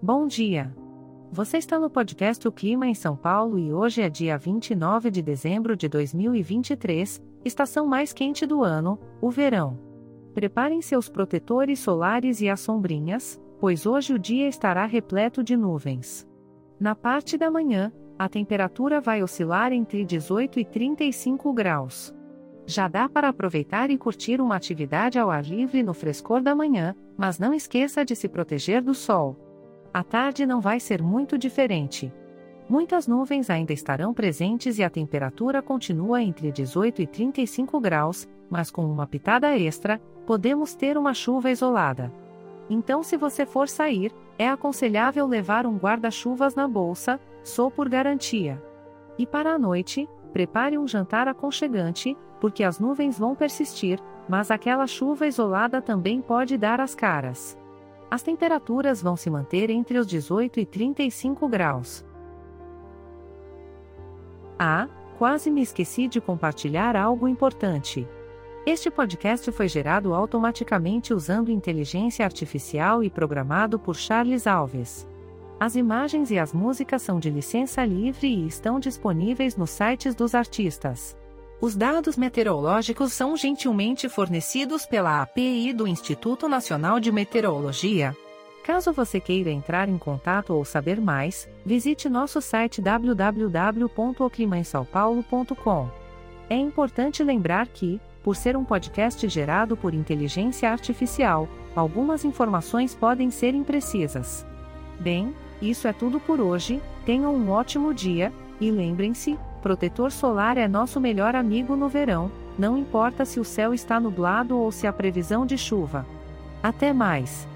Bom dia! Você está no podcast O Clima em São Paulo e hoje é dia 29 de dezembro de 2023, estação mais quente do ano, o verão. Preparem seus protetores solares e as sombrinhas, pois hoje o dia estará repleto de nuvens. Na parte da manhã, a temperatura vai oscilar entre 18 e 35 graus. Já dá para aproveitar e curtir uma atividade ao ar livre no frescor da manhã, mas não esqueça de se proteger do sol. A tarde não vai ser muito diferente. Muitas nuvens ainda estarão presentes e a temperatura continua entre 18 e 35 graus, mas com uma pitada extra, podemos ter uma chuva isolada. Então, se você for sair, é aconselhável levar um guarda-chuvas na bolsa, só por garantia. E para a noite, prepare um jantar aconchegante, porque as nuvens vão persistir, mas aquela chuva isolada também pode dar as caras. As temperaturas vão se manter entre os 18 e 35 graus. Ah, quase me esqueci de compartilhar algo importante. Este podcast foi gerado automaticamente usando inteligência artificial e programado por Charles Alves. As imagens e as músicas são de licença livre e estão disponíveis nos sites dos artistas. Os dados meteorológicos são gentilmente fornecidos pela API do Instituto Nacional de Meteorologia. Caso você queira entrar em contato ou saber mais, visite nosso site www.oclimainsaopaulo.com. É importante lembrar que, por ser um podcast gerado por inteligência artificial, algumas informações podem ser imprecisas. Bem, isso é tudo por hoje, tenham um ótimo dia, e lembrem-se: protetor solar é nosso melhor amigo no verão, não importa se o céu está nublado ou se há previsão de chuva. Até mais!